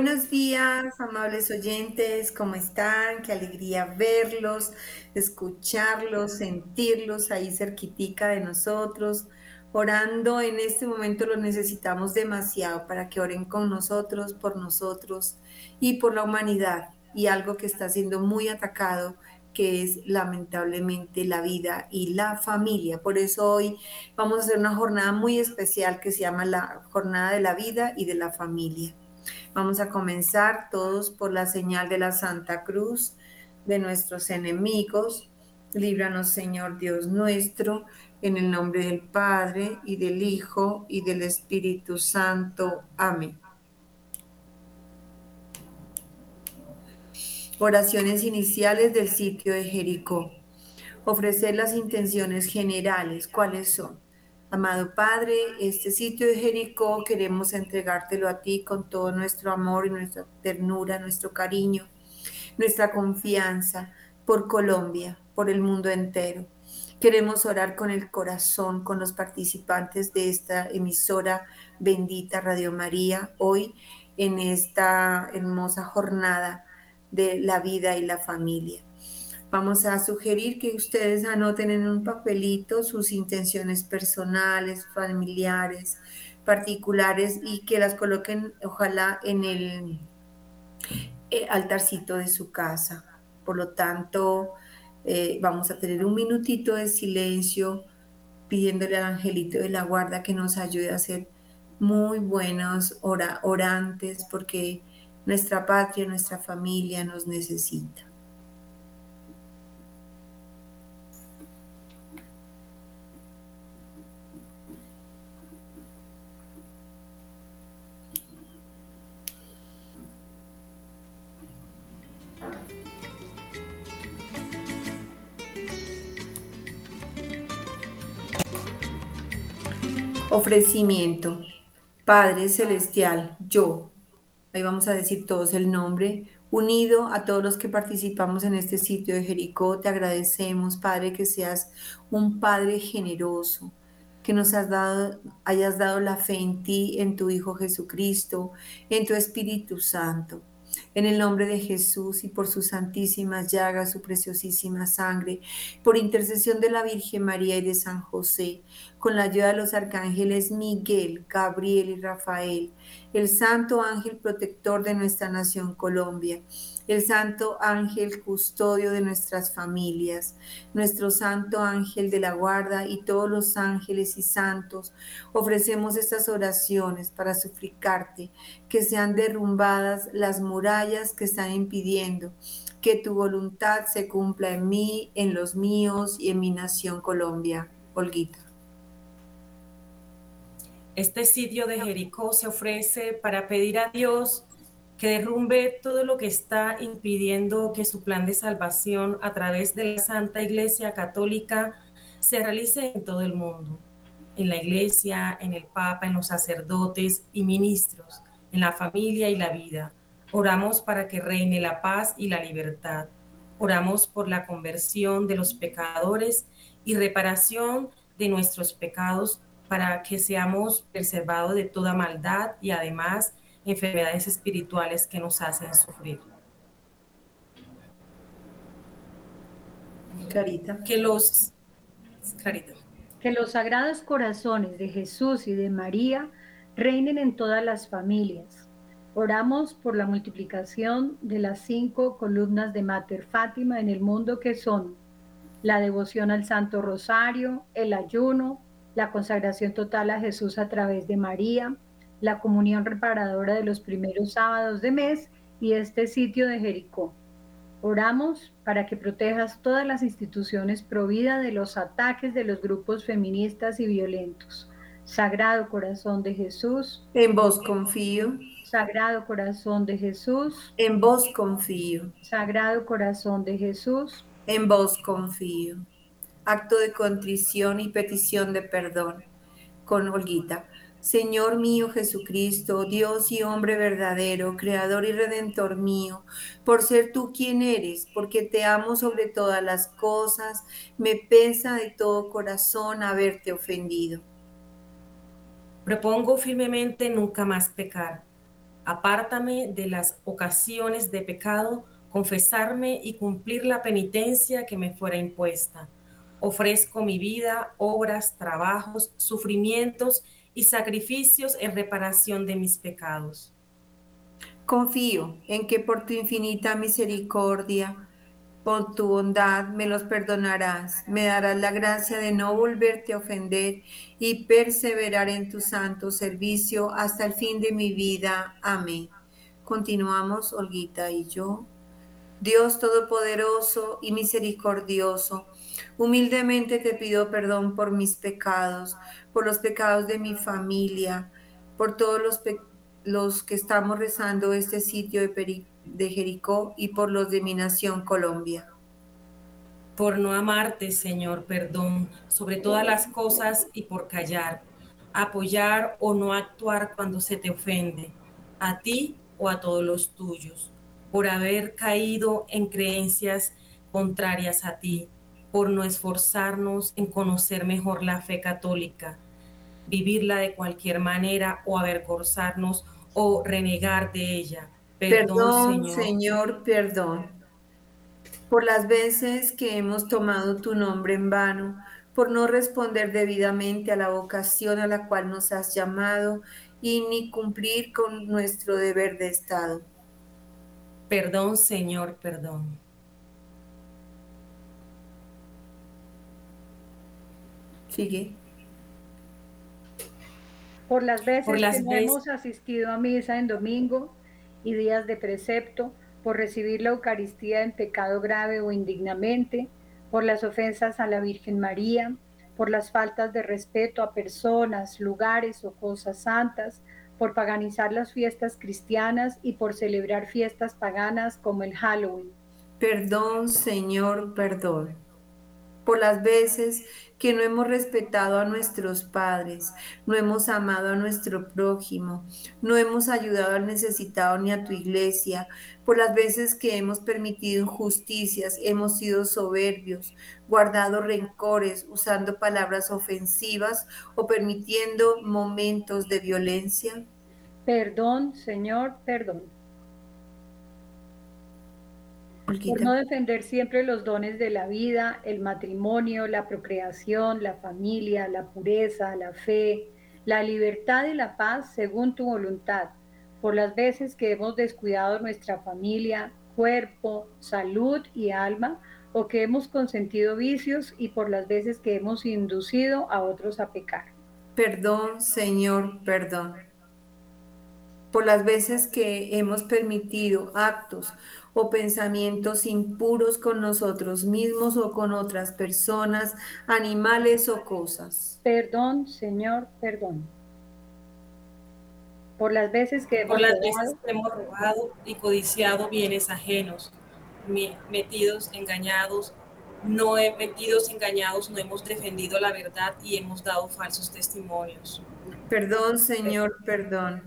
Buenos días, amables oyentes, ¿cómo están? Qué alegría verlos, escucharlos, sentirlos ahí cerquitica de nosotros. Orando en este momento lo necesitamos demasiado para que oren con nosotros, por nosotros y por la humanidad y algo que está siendo muy atacado que es lamentablemente la vida y la familia. Por eso hoy vamos a hacer una jornada muy especial que se llama la Jornada de la Vida y de la Familia. Vamos a comenzar todos por la señal de la Santa Cruz de nuestros enemigos. Líbranos, Señor Dios nuestro, en el nombre del Padre y del Hijo y del Espíritu Santo. Amén. Oraciones iniciales del sitio de Jericó. Ofrecer las intenciones generales. ¿Cuáles son? Amado Padre, este sitio de Jericó queremos entregártelo a ti con todo nuestro amor y nuestra ternura, nuestro cariño, nuestra confianza por Colombia, por el mundo entero. Queremos orar con el corazón, con los participantes de esta emisora bendita Radio María, hoy en esta hermosa jornada de la vida y la familia. Vamos a sugerir que ustedes anoten en un papelito sus intenciones personales, familiares, particulares y que las coloquen ojalá en el eh, altarcito de su casa. Por lo tanto, eh, vamos a tener un minutito de silencio pidiéndole al angelito de la guarda que nos ayude a ser muy buenos orantes porque nuestra patria, nuestra familia nos necesita. Ofrecimiento. Padre Celestial, yo, ahí vamos a decir todos el nombre, unido a todos los que participamos en este sitio de Jericó, te agradecemos, Padre, que seas un Padre generoso, que nos has dado, hayas dado la fe en ti, en tu Hijo Jesucristo, en tu Espíritu Santo. En el nombre de Jesús y por sus santísimas llagas, su preciosísima sangre, por intercesión de la Virgen María y de San José, con la ayuda de los arcángeles Miguel, Gabriel y Rafael, el santo ángel protector de nuestra nación Colombia, el santo ángel custodio de nuestras familias, nuestro santo ángel de la guarda y todos los ángeles y santos, ofrecemos estas oraciones para suplicarte que sean derrumbadas las murallas que están impidiendo que tu voluntad se cumpla en mí, en los míos y en mi nación Colombia. Olguita. Este sitio de Jericó se ofrece para pedir a Dios que derrumbe todo lo que está impidiendo que su plan de salvación a través de la Santa Iglesia Católica se realice en todo el mundo, en la Iglesia, en el Papa, en los sacerdotes y ministros, en la familia y la vida. Oramos para que reine la paz y la libertad. Oramos por la conversión de los pecadores y reparación de nuestros pecados para que seamos preservados de toda maldad y además enfermedades espirituales que nos hacen sufrir. Carita. Que los, que los sagrados corazones de Jesús y de María reinen en todas las familias. Oramos por la multiplicación de las cinco columnas de Mater Fátima en el mundo que son la devoción al Santo Rosario, el ayuno, la consagración total a Jesús a través de María, la comunión reparadora de los primeros sábados de mes y este sitio de Jericó. Oramos para que protejas todas las instituciones provida de los ataques de los grupos feministas y violentos. Sagrado Corazón de Jesús. En vos confío. Sagrado Corazón de Jesús. En vos confío. Sagrado Corazón de Jesús. En vos confío acto de contrición y petición de perdón con Olguita. Señor mío Jesucristo, Dios y hombre verdadero, Creador y Redentor mío, por ser tú quien eres, porque te amo sobre todas las cosas, me pesa de todo corazón haberte ofendido. Propongo firmemente nunca más pecar. Apártame de las ocasiones de pecado, confesarme y cumplir la penitencia que me fuera impuesta. Ofrezco mi vida, obras, trabajos, sufrimientos y sacrificios en reparación de mis pecados. Confío en que por tu infinita misericordia, por tu bondad me los perdonarás, me darás la gracia de no volverte a ofender y perseverar en tu santo servicio hasta el fin de mi vida. Amén. Continuamos, Olguita y yo. Dios Todopoderoso y misericordioso, humildemente te pido perdón por mis pecados por los pecados de mi familia, por todos los, los que estamos rezando este sitio de, de Jericó y por los de mi nación Colombia. Por no amarte, Señor, perdón sobre todas las cosas y por callar, apoyar o no actuar cuando se te ofende, a ti o a todos los tuyos, por haber caído en creencias contrarias a ti, por no esforzarnos en conocer mejor la fe católica, vivirla de cualquier manera o avergonzarnos o renegar de ella. Perdón, Señor. Señor, perdón. Por las veces que hemos tomado tu nombre en vano, por no responder debidamente a la vocación a la cual nos has llamado y ni cumplir con nuestro deber de Estado. Perdón, Señor, perdón. Sigue por las veces que hemos asistido a misa en domingo y días de precepto, por recibir la Eucaristía en pecado grave o indignamente, por las ofensas a la Virgen María, por las faltas de respeto a personas, lugares o cosas santas, por paganizar las fiestas cristianas y por celebrar fiestas paganas como el Halloween. Perdón, Señor, perdón. Por las veces que no hemos respetado a nuestros padres, no hemos amado a nuestro prójimo, no hemos ayudado al necesitado ni a tu iglesia, por las veces que hemos permitido injusticias, hemos sido soberbios, guardado rencores, usando palabras ofensivas o permitiendo momentos de violencia. Perdón, Señor, perdón por no defender siempre los dones de la vida, el matrimonio, la procreación, la familia, la pureza, la fe, la libertad y la paz según tu voluntad, por las veces que hemos descuidado nuestra familia, cuerpo, salud y alma, o que hemos consentido vicios y por las veces que hemos inducido a otros a pecar. Perdón, Señor, perdón. Por las veces que hemos permitido actos o pensamientos impuros con nosotros mismos o con otras personas, animales o cosas. Perdón, Señor, perdón. Por las veces que hemos, hemos robado y codiciado bienes ajenos, metidos, engañados, no metidos, engañados, no hemos defendido la verdad y hemos dado falsos testimonios. Perdón, Señor, perdón.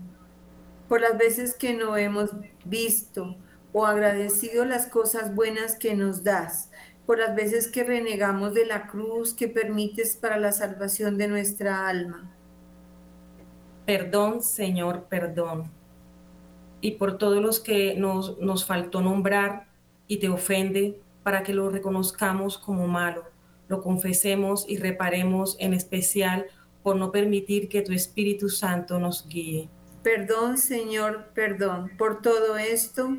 Por las veces que no hemos visto, o agradecido las cosas buenas que nos das, por las veces que renegamos de la cruz que permites para la salvación de nuestra alma. Perdón, Señor, perdón. Y por todos los que nos, nos faltó nombrar y te ofende, para que lo reconozcamos como malo, lo confesemos y reparemos en especial por no permitir que tu Espíritu Santo nos guíe. Perdón, Señor, perdón. Por todo esto,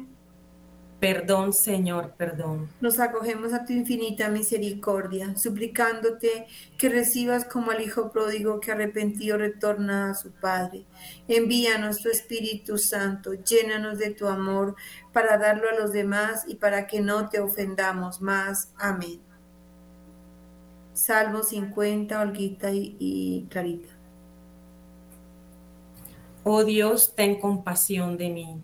Perdón, Señor, perdón. Nos acogemos a tu infinita misericordia, suplicándote que recibas como al Hijo pródigo que arrepentido retorna a su Padre. Envíanos tu Espíritu Santo, llénanos de tu amor para darlo a los demás y para que no te ofendamos más. Amén. Salmo 50, Olguita y, y Clarita. Oh Dios, ten compasión de mí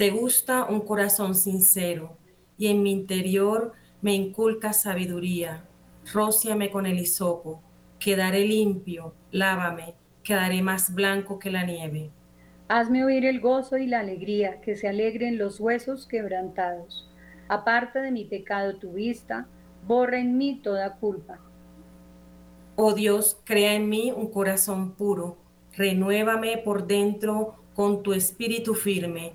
Te gusta un corazón sincero, y en mi interior me inculca sabiduría. Róciame con el hisopo, quedaré limpio, lávame, quedaré más blanco que la nieve. Hazme oír el gozo y la alegría, que se alegren los huesos quebrantados. Aparta de mi pecado tu vista, borra en mí toda culpa. Oh Dios, crea en mí un corazón puro, renuévame por dentro con tu espíritu firme,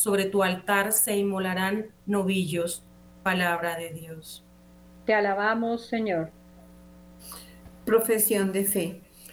Sobre tu altar se inmolarán novillos. Palabra de Dios. Te alabamos, Señor. Profesión de fe.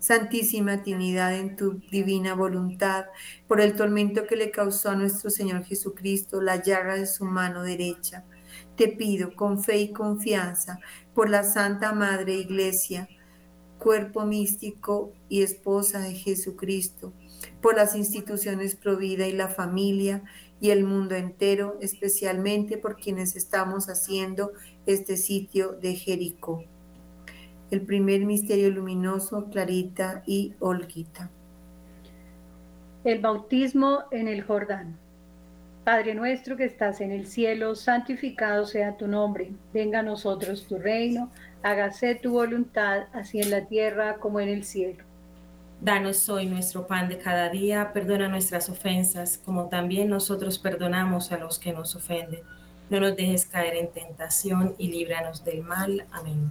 Santísima Trinidad, en tu divina voluntad, por el tormento que le causó a nuestro Señor Jesucristo la llaga de su mano derecha, te pido con fe y confianza por la Santa Madre Iglesia, cuerpo místico y esposa de Jesucristo, por las instituciones Provida y la familia y el mundo entero, especialmente por quienes estamos haciendo este sitio de Jericó el primer misterio luminoso, Clarita y Olguita. El bautismo en el Jordán. Padre nuestro que estás en el cielo, santificado sea tu nombre. Venga a nosotros tu reino, hágase tu voluntad, así en la tierra como en el cielo. Danos hoy nuestro pan de cada día, perdona nuestras ofensas, como también nosotros perdonamos a los que nos ofenden. No nos dejes caer en tentación y líbranos del mal. Amén.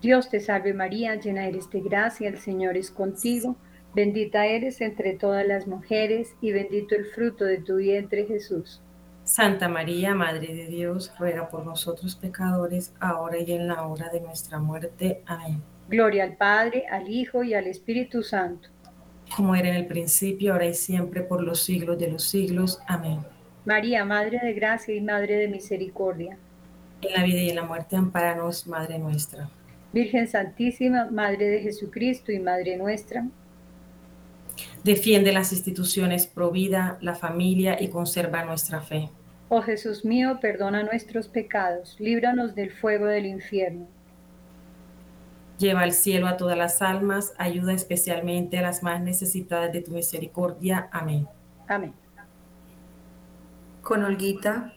Dios te salve María, llena eres de gracia, el Señor es contigo, bendita eres entre todas las mujeres y bendito el fruto de tu vientre Jesús. Santa María, Madre de Dios, ruega por nosotros pecadores, ahora y en la hora de nuestra muerte. Amén. Gloria al Padre, al Hijo y al Espíritu Santo como era en el principio, ahora y siempre, por los siglos de los siglos. Amén. María, Madre de Gracia y Madre de Misericordia. En la vida y en la muerte, amparanos, Madre nuestra. Virgen Santísima, Madre de Jesucristo y Madre nuestra. Defiende las instituciones pro vida, la familia y conserva nuestra fe. Oh Jesús mío, perdona nuestros pecados, líbranos del fuego del infierno Lleva al cielo a todas las almas, ayuda especialmente a las más necesitadas de tu misericordia. Amén. Amén. Con Olguita,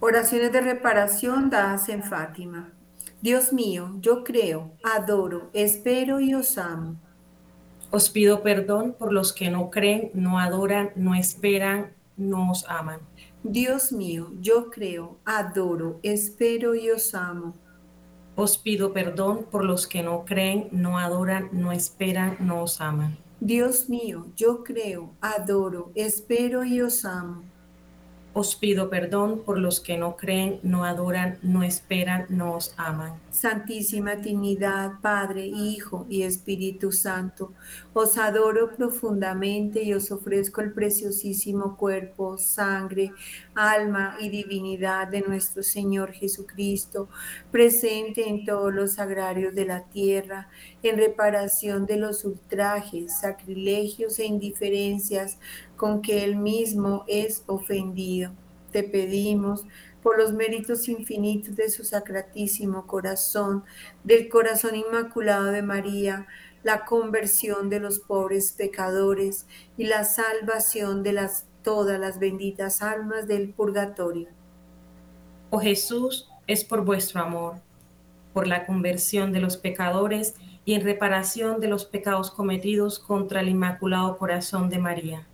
oraciones de reparación dadas en Fátima. Dios mío, yo creo, adoro, espero y os amo. Os pido perdón por los que no creen, no adoran, no esperan, no os aman. Dios mío, yo creo, adoro, espero y os amo. Os pido perdón por los que no creen, no adoran, no esperan, no os aman. Dios mío, yo creo, adoro, espero y os amo. Os pido perdón por los que no creen, no adoran, no esperan, no os aman. Santísima Trinidad, Padre, Hijo y Espíritu Santo, os adoro profundamente y os ofrezco el preciosísimo cuerpo, sangre, alma y divinidad de nuestro Señor Jesucristo, presente en todos los agrarios de la tierra, en reparación de los ultrajes, sacrilegios e indiferencias con que Él mismo es ofendido. Te pedimos por los méritos infinitos de su sacratísimo corazón, del corazón inmaculado de María, la conversión de los pobres pecadores y la salvación de las, todas las benditas almas del purgatorio. Oh Jesús, es por vuestro amor, por la conversión de los pecadores y en reparación de los pecados cometidos contra el Inmaculado Corazón de María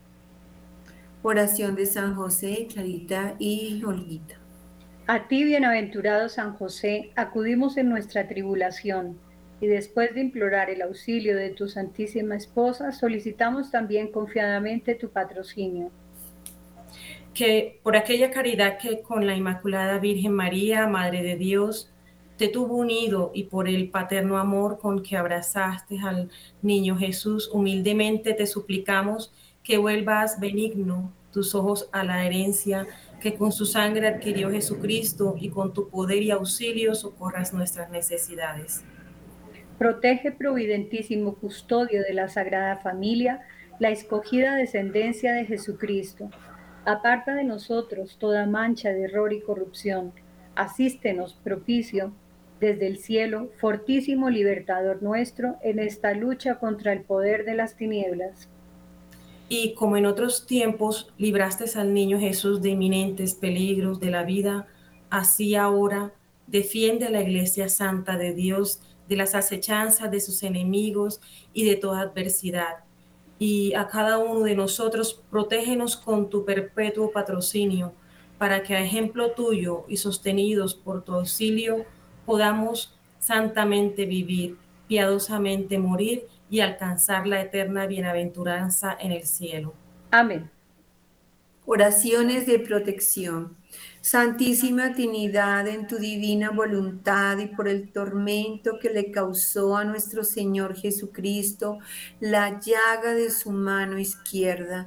Oración de San José, Clarita y Olguita. A ti, bienaventurado San José, acudimos en nuestra tribulación y después de implorar el auxilio de tu Santísima Esposa, solicitamos también confiadamente tu patrocinio. Que por aquella caridad que con la Inmaculada Virgen María, Madre de Dios, te tuvo unido y por el paterno amor con que abrazaste al niño Jesús, humildemente te suplicamos que vuelvas benigno tus ojos a la herencia que con su sangre adquirió Jesucristo y con tu poder y auxilio socorras nuestras necesidades. Protege, providentísimo custodio de la Sagrada Familia, la escogida descendencia de Jesucristo. Aparta de nosotros toda mancha de error y corrupción. Asístenos, propicio, desde el cielo, fortísimo libertador nuestro, en esta lucha contra el poder de las tinieblas y como en otros tiempos libraste al niño Jesús de inminentes peligros de la vida, así ahora defiende a la Iglesia Santa de Dios de las acechanzas de sus enemigos y de toda adversidad. Y a cada uno de nosotros protégenos con tu perpetuo patrocinio, para que a ejemplo tuyo y sostenidos por tu auxilio podamos santamente vivir, piadosamente morir y alcanzar la eterna bienaventuranza en el cielo. Amén. Oraciones de protección. Santísima Trinidad, en tu divina voluntad y por el tormento que le causó a nuestro Señor Jesucristo la llaga de su mano izquierda,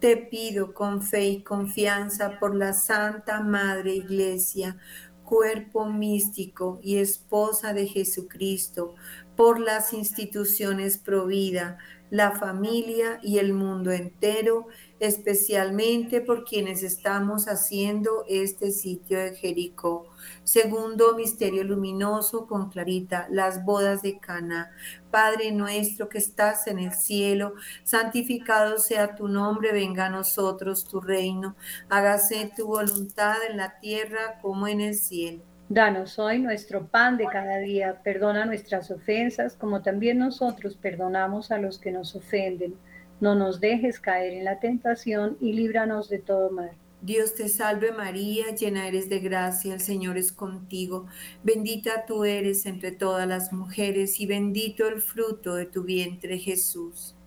te pido con fe y confianza por la Santa Madre Iglesia, cuerpo místico y esposa de Jesucristo, por las instituciones Provida, la familia y el mundo entero, especialmente por quienes estamos haciendo este sitio de Jericó. Segundo misterio luminoso con Clarita, las bodas de Cana. Padre nuestro que estás en el cielo, santificado sea tu nombre, venga a nosotros tu reino. Hágase tu voluntad en la tierra como en el cielo. Danos hoy nuestro pan de cada día, perdona nuestras ofensas como también nosotros perdonamos a los que nos ofenden no nos dejes caer en la tentación y líbranos de todo mal. Dios te salve María, llena eres de gracia, el Señor es contigo. Bendita tú eres entre todas las mujeres y bendito el fruto de tu vientre Jesús.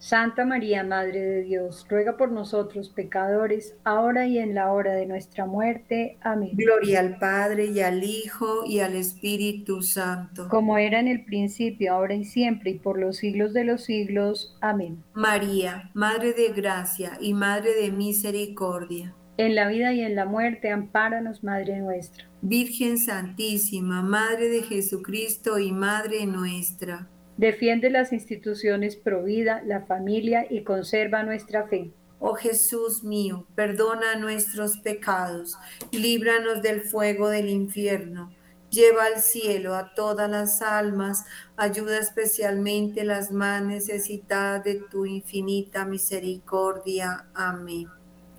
Santa María, Madre de Dios, ruega por nosotros pecadores, ahora y en la hora de nuestra muerte. Amén. Gloria al Padre y al Hijo y al Espíritu Santo. Como era en el principio, ahora y siempre, y por los siglos de los siglos. Amén. María, Madre de Gracia y Madre de Misericordia. En la vida y en la muerte, ampáranos, Madre nuestra. Virgen Santísima, Madre de Jesucristo y Madre nuestra Defiende las instituciones pro vida, la familia y conserva nuestra fe. Oh Jesús mío, perdona nuestros pecados, líbranos del fuego del infierno, lleva al cielo a todas las almas, ayuda especialmente las más necesitadas de tu infinita misericordia. Amén.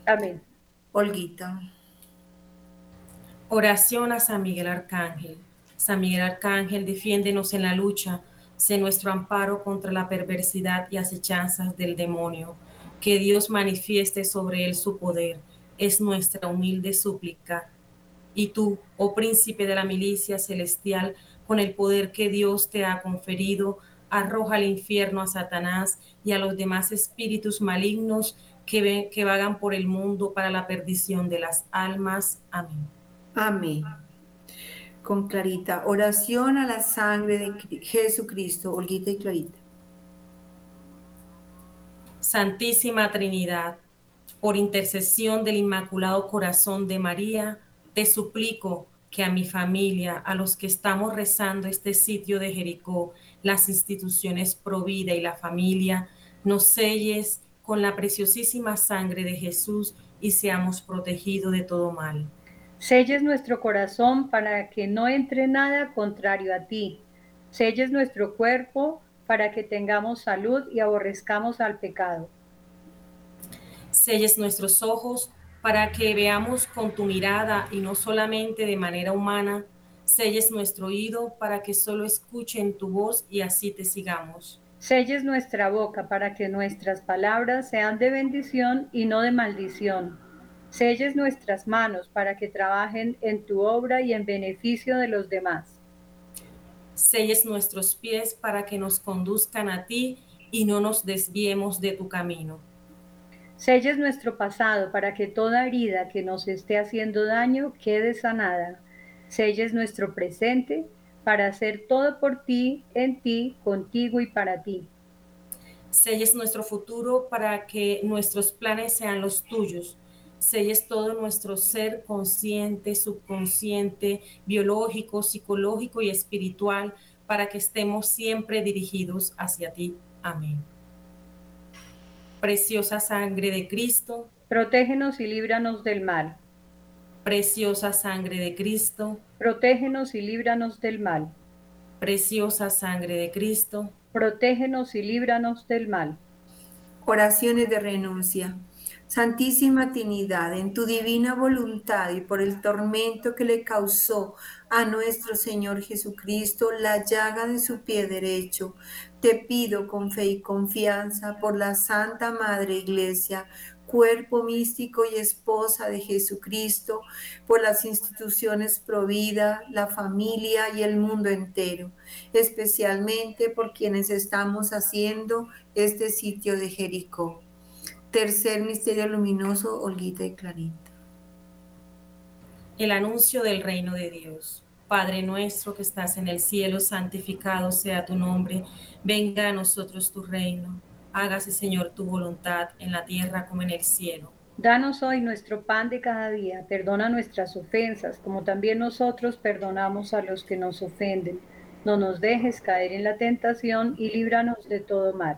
Amén. Olguita. Oración a San Miguel Arcángel. San Miguel Arcángel, defiéndenos en la lucha sé nuestro amparo contra la perversidad y acechanzas del demonio. Que Dios manifieste sobre él su poder. Es nuestra humilde súplica. Y tú, oh príncipe de la milicia celestial, con el poder que Dios te ha conferido, arroja al infierno a Satanás y a los demás espíritus malignos que, que vagan por el mundo para la perdición de las almas. Amén. Amén con Clarita. Oración a la sangre de Jesucristo, Olguita y Clarita. Santísima Trinidad, por intercesión del Inmaculado Corazón de María, te suplico que a mi familia, a los que estamos rezando este sitio de Jericó, las instituciones Provida y la familia, nos selles con la preciosísima sangre de Jesús y seamos protegidos de todo mal. Selles nuestro corazón para que no entre nada contrario a ti. Selles nuestro cuerpo para que tengamos salud y aborrezcamos al pecado. Selles nuestros ojos para que veamos con tu mirada y no solamente de manera humana. Selles nuestro oído para que solo escuchen tu voz y así te sigamos. Selles nuestra boca para que nuestras palabras sean de bendición y no de maldición Selles nuestras manos para que trabajen en tu obra y en beneficio de los demás. Selles nuestros pies para que nos conduzcan a ti y no nos desviemos de tu camino. Selles nuestro pasado para que toda herida que nos esté haciendo daño quede sanada. Selles nuestro presente para hacer todo por ti, en ti, contigo y para ti. Selles nuestro futuro para que nuestros planes sean los tuyos selles todo nuestro ser consciente, subconsciente, biológico, psicológico y espiritual para que estemos siempre dirigidos hacia ti. Amén. Preciosa sangre de Cristo, protégenos y líbranos del mal. Preciosa sangre de Cristo, protégenos y líbranos del mal. Preciosa sangre de Cristo, protégenos y líbranos del mal. Oraciones de renuncia. Santísima Trinidad, en tu divina voluntad y por el tormento que le causó a nuestro Señor Jesucristo la llaga de su pie derecho, te pido con fe y confianza por la Santa Madre Iglesia, cuerpo místico y esposa de Jesucristo, por las instituciones Provida, la familia y el mundo entero, especialmente por quienes estamos haciendo este sitio de Jericó. Tercer misterio luminoso, Olguita y Clarita. El anuncio del reino de Dios. Padre nuestro que estás en el cielo, santificado sea tu nombre, venga a nosotros tu reino Hágase, Señor, tu voluntad en la tierra como en el cielo. Danos hoy nuestro pan de cada día, perdona nuestras ofensas, como también nosotros perdonamos a los que nos ofenden. No nos dejes caer en la tentación y líbranos de todo mal.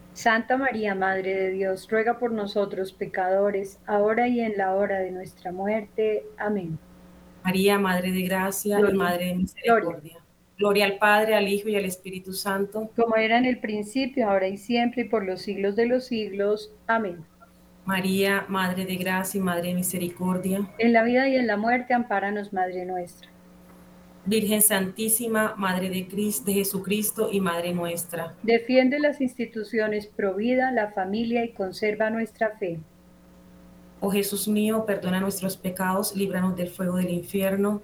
Santa María, Madre de Dios, ruega por nosotros pecadores, ahora y en la hora de nuestra muerte. Amén. María, Madre de gracia y Madre de misericordia. Gloria al Padre, al Hijo y al Espíritu Santo. Como era en el principio, ahora y siempre, y por los siglos de los siglos. Amén. María, Madre de Gracia y Madre de Misericordia. En la vida y en la muerte, ampáranos, Madre nuestra. Virgen Santísima, Madre de, Cristo, de Jesucristo y Madre nuestra. Defiende las instituciones Provida, la familia y conserva nuestra fe. Oh Jesús mío, perdona nuestros pecados, líbranos del fuego del infierno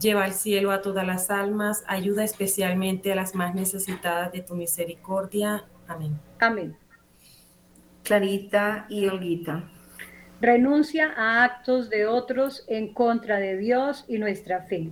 Lleva al cielo a todas las almas, ayuda especialmente a las más necesitadas de tu misericordia. Amén. Amén. Clarita y Olguita. Renuncia a actos de otros en contra de Dios y nuestra fe.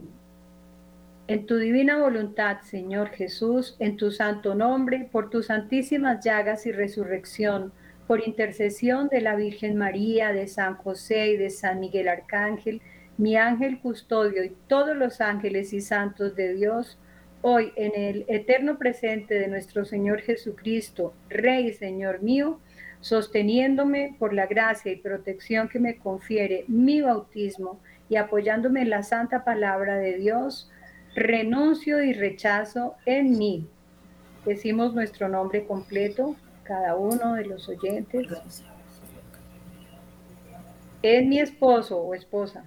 En tu divina voluntad, Señor Jesús, en tu santo nombre, por tus santísimas llagas y resurrección, por intercesión de la Virgen María, de San José y de San Miguel Arcángel, mi ángel custodio y todos los ángeles y santos de Dios, hoy en el eterno presente de nuestro Señor Jesucristo, Rey y Señor mío, sosteniéndome por la gracia y protección que me confiere mi bautismo y apoyándome en la santa palabra de Dios, renuncio y rechazo en mí. Decimos nuestro nombre completo, cada uno de los oyentes. En mi esposo o esposa.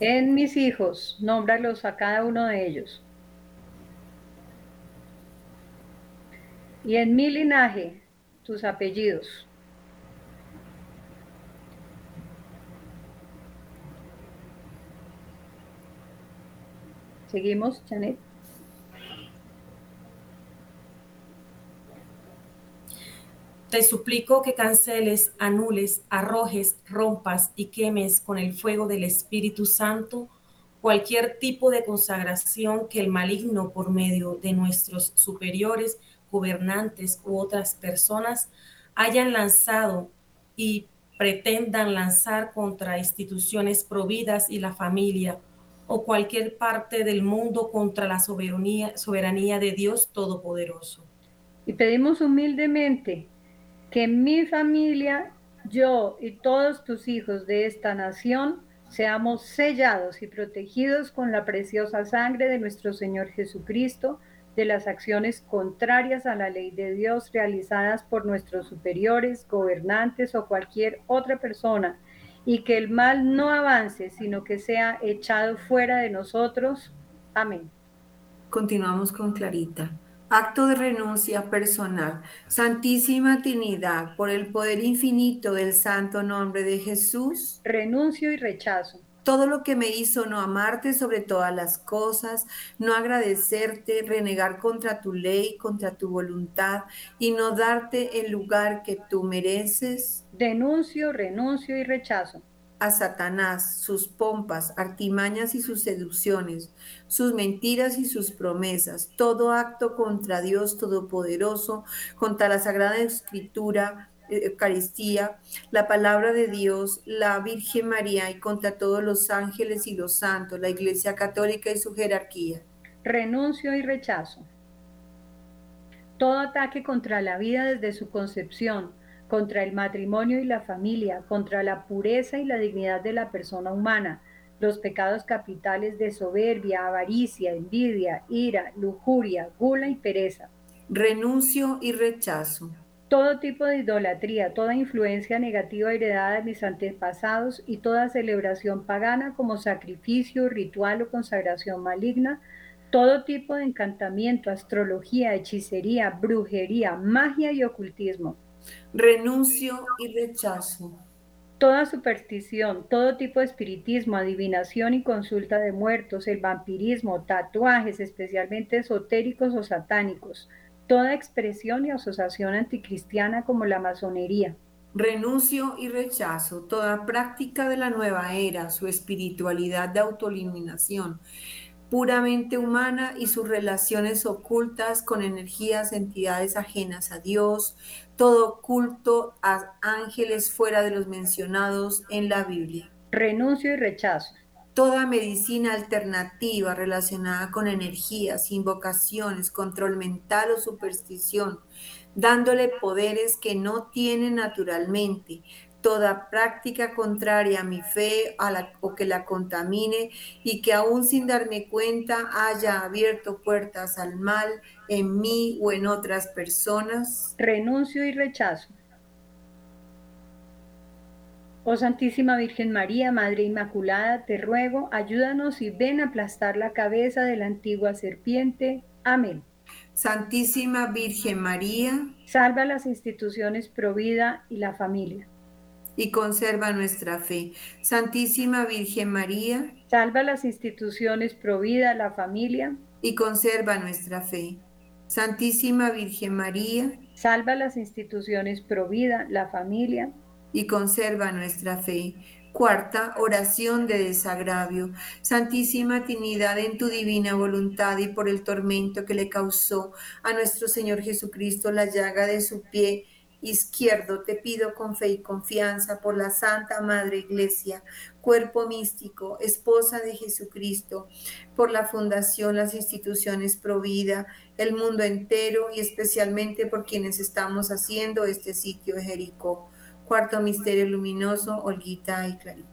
En mis hijos, nómbralos a cada uno de ellos. Y en mi linaje, tus apellidos. Seguimos, Janet. Te suplico que canceles, anules, arrojes, rompas y quemes con el fuego del Espíritu Santo cualquier tipo de consagración que el maligno por medio de nuestros superiores, gobernantes u otras personas hayan lanzado y pretendan lanzar contra instituciones providas y la familia o cualquier parte del mundo contra la soberanía, soberanía de Dios Todopoderoso. Y pedimos humildemente que mi familia, yo y todos tus hijos de esta nación seamos sellados y protegidos con la preciosa sangre de nuestro Señor Jesucristo de las acciones contrarias a la ley de Dios realizadas por nuestros superiores, gobernantes o cualquier otra persona, y que el mal no avance, sino que sea echado fuera de nosotros. Amén. Continuamos con Clarita. Acto de renuncia personal. Santísima Trinidad, por el poder infinito del santo nombre de Jesús. Renuncio y rechazo. Todo lo que me hizo no amarte sobre todas las cosas, no agradecerte, renegar contra tu ley, contra tu voluntad y no darte el lugar que tú mereces. Denuncio, renuncio y rechazo a Satanás, sus pompas, artimañas y sus seducciones, sus mentiras y sus promesas, todo acto contra Dios Todopoderoso, contra la Sagrada Escritura, Eucaristía, la palabra de Dios, la Virgen María y contra todos los ángeles y los santos, la Iglesia Católica y su jerarquía. Renuncio y rechazo. Todo ataque contra la vida desde su concepción, contra el matrimonio y la familia, contra la pureza y la dignidad de la persona humana, los pecados capitales de soberbia, avaricia, envidia, ira, lujuria, gula y pereza. Renuncio y rechazo. Todo tipo de idolatría, toda influencia negativa heredada de mis antepasados y toda celebración pagana como sacrificio, ritual o consagración maligna, todo tipo de encantamiento, astrología, hechicería, brujería, magia y ocultismo renuncio y rechazo. Toda superstición, todo tipo de espiritismo, adivinación y consulta de muertos, el vampirismo, tatuajes, especialmente esotéricos o satánicos, toda expresión y asociación anticristiana como la masonería. Renuncio y rechazo toda práctica de la nueva era, su espiritualidad de autoeliminación, puramente humana y sus relaciones ocultas con energías, entidades ajenas a Dios, todo culto a ángeles fuera de los mencionados en la Biblia. Renuncio y rechazo. Toda medicina alternativa relacionada con energías, invocaciones, control mental o superstición, dándole poderes que no tiene naturalmente, toda práctica contraria a mi fe o que la contamine y que aún sin darme cuenta haya abierto puertas al mal en mí o en otras personas. Renuncio y rechazo. Oh Santísima Virgen María, Madre Inmaculada, te ruego, ayúdanos y ven a aplastar la cabeza de la antigua serpiente. Amén. Santísima Virgen María, salva las instituciones Provida y la familia y conserva nuestra fe. Santísima Virgen María, salva las instituciones Provida, la familia y conserva nuestra fe. Santísima Virgen María, salva las instituciones Provida, la familia y conserva nuestra fe. Cuarta, oración de desagravio. Santísima Trinidad, en tu divina voluntad y por el tormento que le causó a nuestro Señor Jesucristo la llaga de su pie, izquierdo, te pido con fe y confianza por la Santa Madre Iglesia, cuerpo místico, esposa de Jesucristo, por la fundación, las instituciones Provida, el mundo entero y especialmente por quienes estamos haciendo este sitio Jericó. Cuarto misterio luminoso, Olguita y Clarita.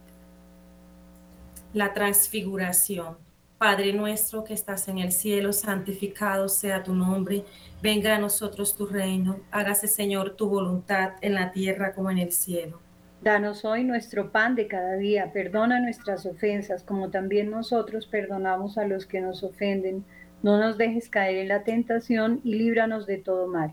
La transfiguración. Padre nuestro que estás en el cielo, santificado sea tu nombre Venga a nosotros tu reino, hágase Señor tu voluntad en la tierra como en el cielo. Danos hoy nuestro pan de cada día, perdona nuestras ofensas como también nosotros perdonamos a los que nos ofenden. No nos dejes caer en la tentación y líbranos de todo mal.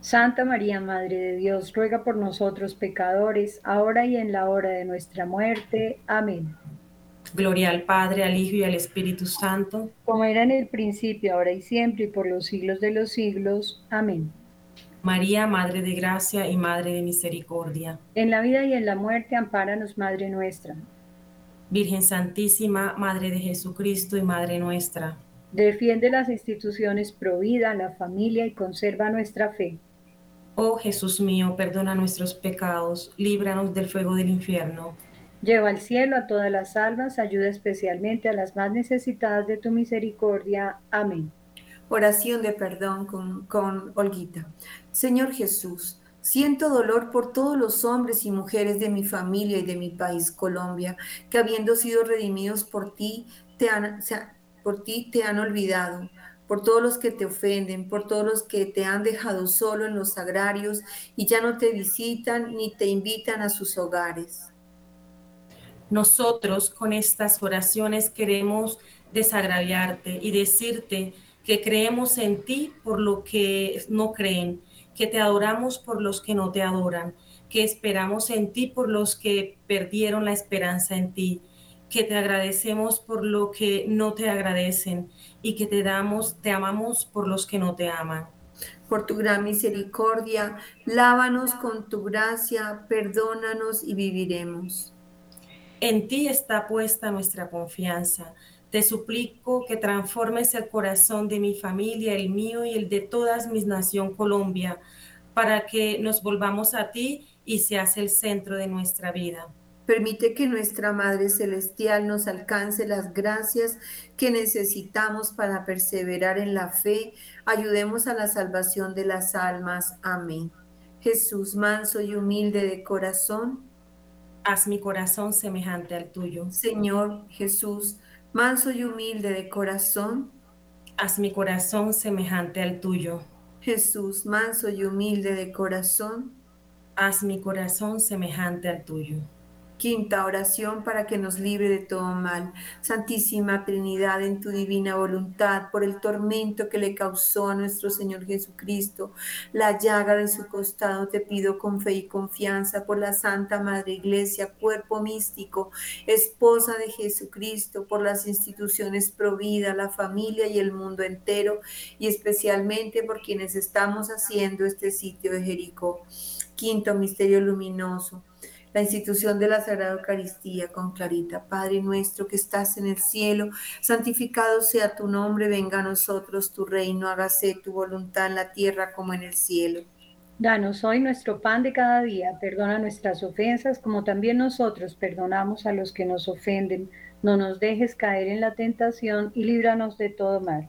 Santa María, Madre de Dios, ruega por nosotros pecadores, ahora y en la hora de nuestra muerte. Amén. Gloria al Padre, al Hijo y al Espíritu Santo. Como era en el principio, ahora y siempre, y por los siglos de los siglos. Amén. María, Madre de Gracia y Madre de Misericordia. En la vida y en la muerte, ampáranos, Madre nuestra. Virgen Santísima, Madre de Jesucristo y Madre nuestra. Defiende las instituciones pro vida, la familia y conserva nuestra fe. Oh Jesús mío, perdona nuestros pecados, líbranos del fuego del infierno. Lleva al cielo a todas las almas, ayuda especialmente a las más necesitadas de tu misericordia. Amén. Oración de perdón con, con Olguita. Señor Jesús, siento dolor por todos los hombres y mujeres de mi familia y de mi país, Colombia, que habiendo sido redimidos por ti, te han, por ti te han olvidado por todos los que te ofenden, por todos los que te han dejado solo en los agrarios y ya no te visitan ni te invitan a sus hogares. Nosotros con estas oraciones queremos desagraviarte y decirte que creemos en ti por lo que no creen, que te adoramos por los que no te adoran, que esperamos en ti por los que perdieron la esperanza en ti, que te agradecemos por lo que no te agradecen y que te damos, te amamos por los que no te aman. Por tu gran misericordia, lávanos con tu gracia, perdónanos y viviremos. En ti está puesta nuestra confianza. Te suplico que transformes el corazón de mi familia, el mío y el de todas mis nación Colombia, para que nos volvamos a ti y seas el centro de nuestra vida. Permite que nuestra Madre Celestial nos alcance las gracias que necesitamos para perseverar en la fe. Ayudemos a la salvación de las almas. Amén. Jesús, manso y humilde de corazón. Haz mi corazón semejante al tuyo. Señor Jesús, manso y humilde de corazón. Haz mi corazón semejante al tuyo. Jesús, manso y humilde de corazón. Haz mi corazón semejante al tuyo. Quinta oración para que nos libre de todo mal. Santísima Trinidad, en tu divina voluntad, por el tormento que le causó a nuestro Señor Jesucristo, la llaga de su costado, te pido con fe y confianza por la Santa Madre Iglesia, cuerpo místico, esposa de Jesucristo, por las instituciones Provida, la familia y el mundo entero, y especialmente por quienes estamos haciendo este sitio de Jericó. Quinto misterio luminoso la institución de la Sagrada Eucaristía con Clarita. Padre nuestro que estás en el cielo, santificado sea tu nombre, venga a nosotros tu reino, hágase tu voluntad en la tierra como en el cielo. Danos hoy nuestro pan de cada día, perdona nuestras ofensas como también nosotros perdonamos a los que nos ofenden. No nos dejes caer en la tentación y líbranos de todo mal.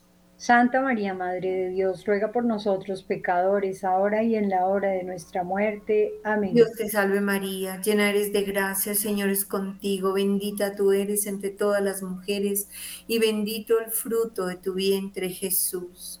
Santa María, Madre de Dios, ruega por nosotros pecadores, ahora y en la hora de nuestra muerte. Amén. Dios te salve María, llena eres de gracia, el Señor es contigo, bendita tú eres entre todas las mujeres, y bendito el fruto de tu vientre Jesús.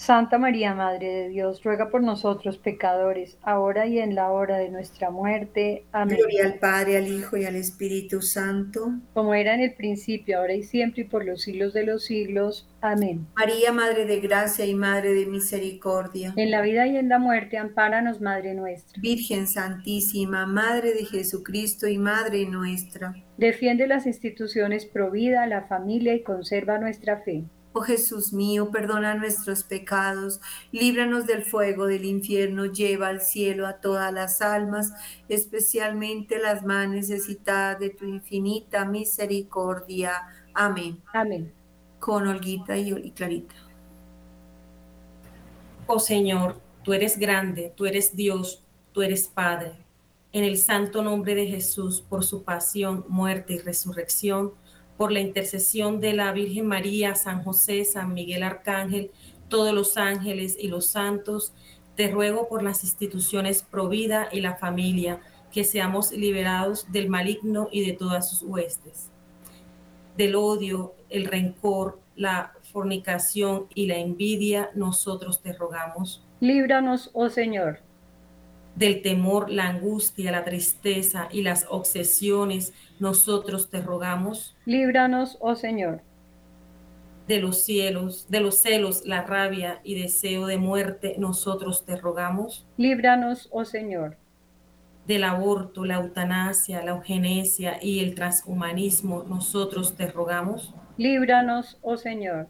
Santa María, Madre de Dios, ruega por nosotros pecadores, ahora y en la hora de nuestra muerte. Amén. Gloria al Padre, al Hijo y al Espíritu Santo. Como era en el principio, ahora y siempre, y por los siglos de los siglos. Amén. María, Madre de Gracia y Madre de Misericordia. En la vida y en la muerte, ampáranos, Madre nuestra. Virgen Santísima, Madre de Jesucristo y Madre nuestra. Defiende las instituciones pro vida, la familia y conserva nuestra fe. Oh Jesús mío, perdona nuestros pecados, líbranos del fuego del infierno, lleva al cielo a todas las almas, especialmente las más necesitadas de tu infinita misericordia. Amén. Amén. Con Olguita y Clarita. Oh Señor, tú eres grande, tú eres Dios, tú eres Padre. En el santo nombre de Jesús, por su pasión, muerte y resurrección, por la intercesión de la Virgen María, San José, San Miguel Arcángel, todos los ángeles y los santos, te ruego por las instituciones Provida y la familia, que seamos liberados del maligno y de todas sus huestes, del odio, el rencor, la fornicación y la envidia, nosotros te rogamos. Líbranos, oh Señor. Del temor, la angustia, la tristeza y las obsesiones, nosotros te rogamos. Líbranos, oh Señor. De los cielos, de los celos, la rabia y deseo de muerte, nosotros te rogamos. Líbranos, oh Señor. Del aborto, la eutanasia, la eugenesia y el transhumanismo, nosotros te rogamos. Líbranos, oh Señor.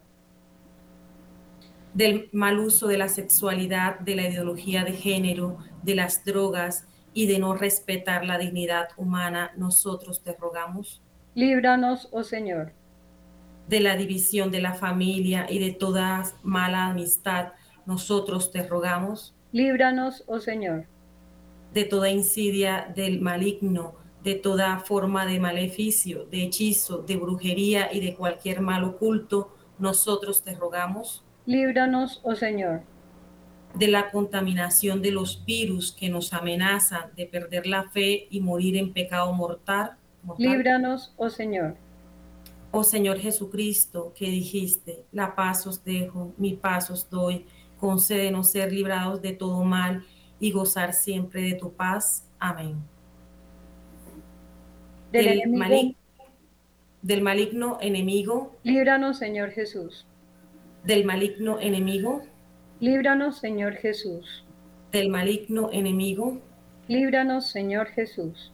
Del mal uso de la sexualidad, de la ideología de género, de las drogas y de no respetar la dignidad humana, nosotros te rogamos. Líbranos, oh Señor. De la división de la familia y de toda mala amistad, nosotros te rogamos. Líbranos, oh Señor. De toda insidia del maligno, de toda forma de maleficio, de hechizo, de brujería y de cualquier mal oculto, nosotros te rogamos. Líbranos, oh Señor de la contaminación de los virus que nos amenazan de perder la fe y morir en pecado mortal. Líbranos, oh Señor. Oh Señor Jesucristo, que dijiste, la paz os dejo, mi paz os doy, concédenos ser librados de todo mal y gozar siempre de tu paz. Amén. Del, maligno, del maligno enemigo. Líbranos, Señor Jesús. Del maligno enemigo Líbranos, Señor Jesús. Del maligno enemigo. Líbranos, Señor Jesús.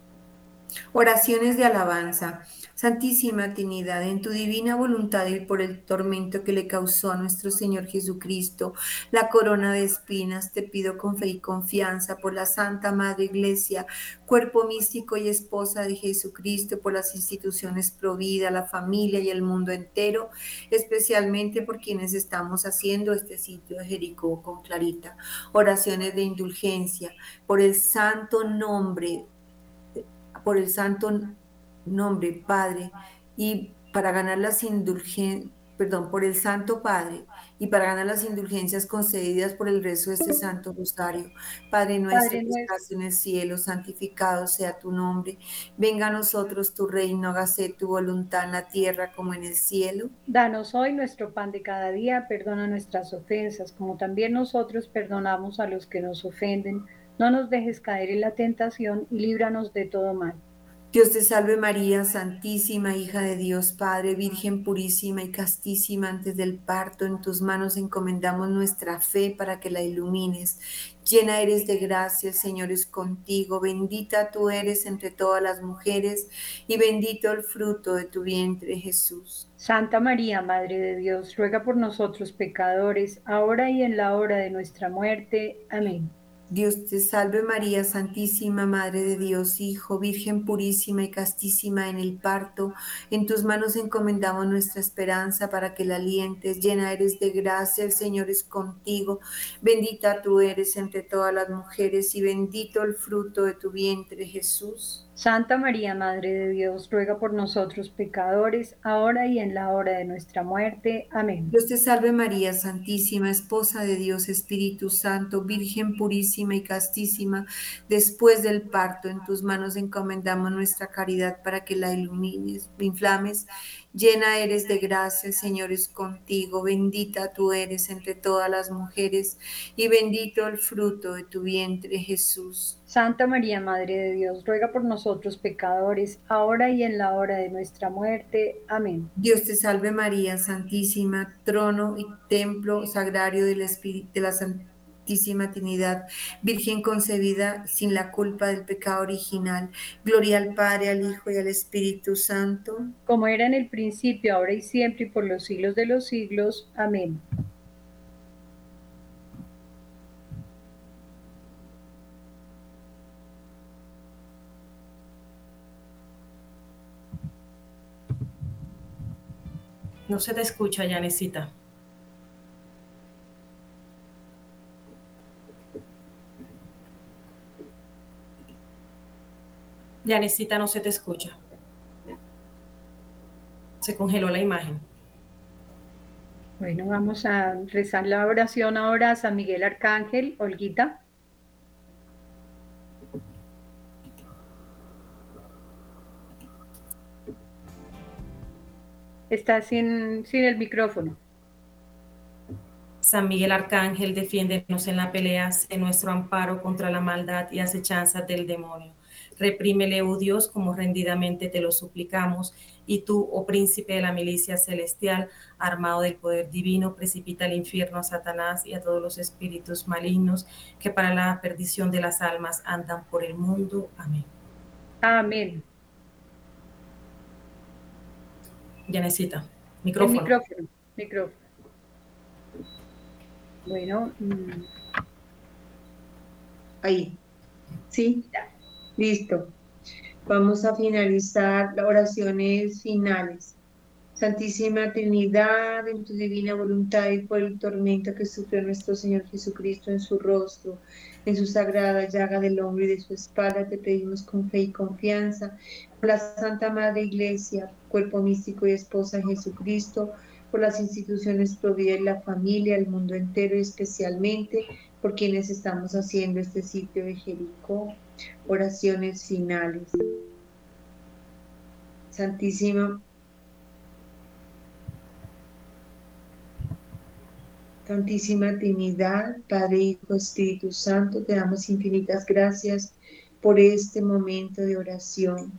Oraciones de alabanza. Santísima Trinidad, en tu divina voluntad y por el tormento que le causó a nuestro Señor Jesucristo la corona de espinas, te pido con fe y confianza por la Santa Madre Iglesia, cuerpo místico y esposa de Jesucristo, por las instituciones Provida, la familia y el mundo entero, especialmente por quienes estamos haciendo este sitio de Jericó con Clarita. Oraciones de indulgencia por el santo nombre, por el santo nombre, Padre, y para ganar las indulgencias, perdón, por el Santo Padre, y para ganar las indulgencias concedidas por el rezo de este Santo Rosario. Padre nuestro que estás en el cielo, santificado sea tu nombre. Venga a nosotros tu reino, hágase tu voluntad en la tierra como en el cielo. Danos hoy nuestro pan de cada día, perdona nuestras ofensas, como también nosotros perdonamos a los que nos ofenden. No nos dejes caer en la tentación y líbranos de todo mal. Dios te salve María, Santísima, hija de Dios Padre, Virgen purísima y castísima antes del parto, en tus manos encomendamos nuestra fe para que la ilumines. Llena eres de gracia, el Señor es contigo, bendita tú eres entre todas las mujeres y bendito el fruto de tu vientre Jesús. Santa María, Madre de Dios, ruega por nosotros pecadores, ahora y en la hora de nuestra muerte. Amén. Dios te salve María, Santísima Madre de Dios, Hijo, Virgen purísima y castísima en el parto. En tus manos encomendamos nuestra esperanza para que la alientes. Llena eres de gracia, el Señor es contigo. Bendita tú eres entre todas las mujeres y bendito el fruto de tu vientre, Jesús. Santa María, Madre de Dios, ruega por nosotros pecadores, ahora y en la hora de nuestra muerte. Amén. Dios te salve María, Santísima, Esposa de Dios, Espíritu Santo, Virgen purísima y castísima, después del parto, en tus manos encomendamos nuestra caridad para que la ilumines, inflames Llena eres de gracia, el Señor es contigo, bendita tú eres entre todas las mujeres y bendito el fruto de tu vientre, Jesús. Santa María, Madre de Dios, ruega por nosotros pecadores, ahora y en la hora de nuestra muerte. Amén. Dios te salve María, Santísima, trono y templo sagrario del Espíritu de la Santísima Trinidad, Virgen concebida sin la culpa del pecado original. Gloria al Padre, al Hijo y al Espíritu Santo. Como era en el principio, ahora y siempre, y por los siglos de los siglos. Amén. No se te escucha, Yanecita. Yanecita, no se te escucha. Se congeló la imagen. Bueno, vamos a rezar la oración ahora a San Miguel Arcángel, Olguita. Está sin, sin el micrófono. San Miguel Arcángel, defiéndenos en la pelea, en nuestro amparo contra la maldad y acechanzas del demonio. Reprímele, oh Dios, como rendidamente te lo suplicamos, y tú, oh príncipe de la milicia celestial, armado del poder divino, precipita al infierno a Satanás y a todos los espíritus malignos que para la perdición de las almas andan por el mundo. Amén. Amén. Ya necesita. Micrófono. micrófono. Micrófono. Bueno. Mm. Ahí. Sí. Listo. Vamos a finalizar las oraciones finales. Santísima Trinidad, en tu divina voluntad y por el tormento que sufrió nuestro Señor Jesucristo en su rostro, en su sagrada llaga del hombre y de su espalda, te pedimos con fe y confianza por la Santa Madre Iglesia, cuerpo místico y esposa de Jesucristo, por las instituciones Provida y la familia, el mundo entero y especialmente por quienes estamos haciendo este sitio de Jericó. Oraciones finales. Santísima Santísima Trinidad, Padre, Hijo, Espíritu Santo, te damos infinitas gracias por este momento de oración.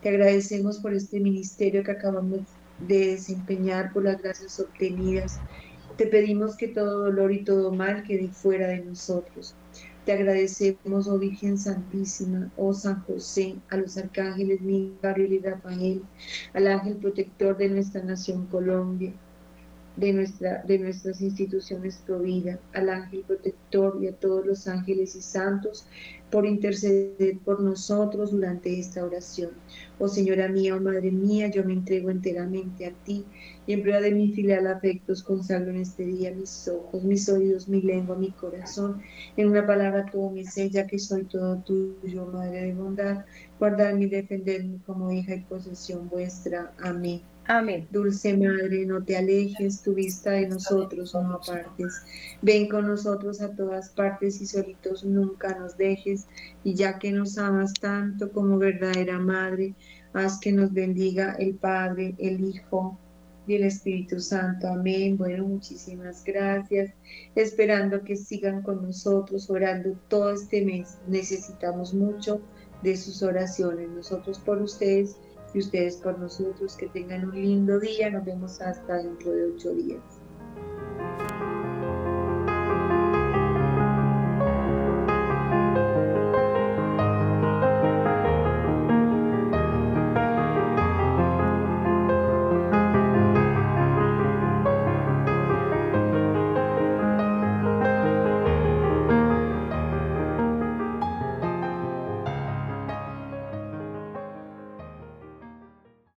Te agradecemos por este ministerio que acabamos de desempeñar, por las gracias obtenidas. Te pedimos que todo dolor y todo mal quede fuera de nosotros. Te agradecemos, oh Virgen Santísima, oh San José, a los arcángeles Miguel y Rafael, al ángel protector de nuestra nación Colombia de, nuestra, de nuestras instituciones Provida, al ángel protector y a todos los ángeles y santos, por interceder por nosotros durante esta oración. Oh Señora mía, oh Madre mía, yo me entrego enteramente a ti y en prueba de mi filial afectos consagro en este día mis ojos, mis oídos, mi lengua, mi corazón, en una palabra mi ser, ya que soy todo tuyo, Madre de bondad, guardarme y defenderme como hija y posesión vuestra. Amén. Amén. Dulce Madre, no te alejes tu vista de nosotros, no apartes. Ven con nosotros a todas partes y solitos nunca nos dejes. Y ya que nos amas tanto como verdadera Madre, haz que nos bendiga el Padre, el Hijo y el Espíritu Santo. Amén. Bueno, muchísimas gracias. Esperando que sigan con nosotros orando todo este mes. Necesitamos mucho de sus oraciones. Nosotros por ustedes y ustedes por nosotros. Que tengan un lindo día. Nos vemos hasta dentro de ocho días.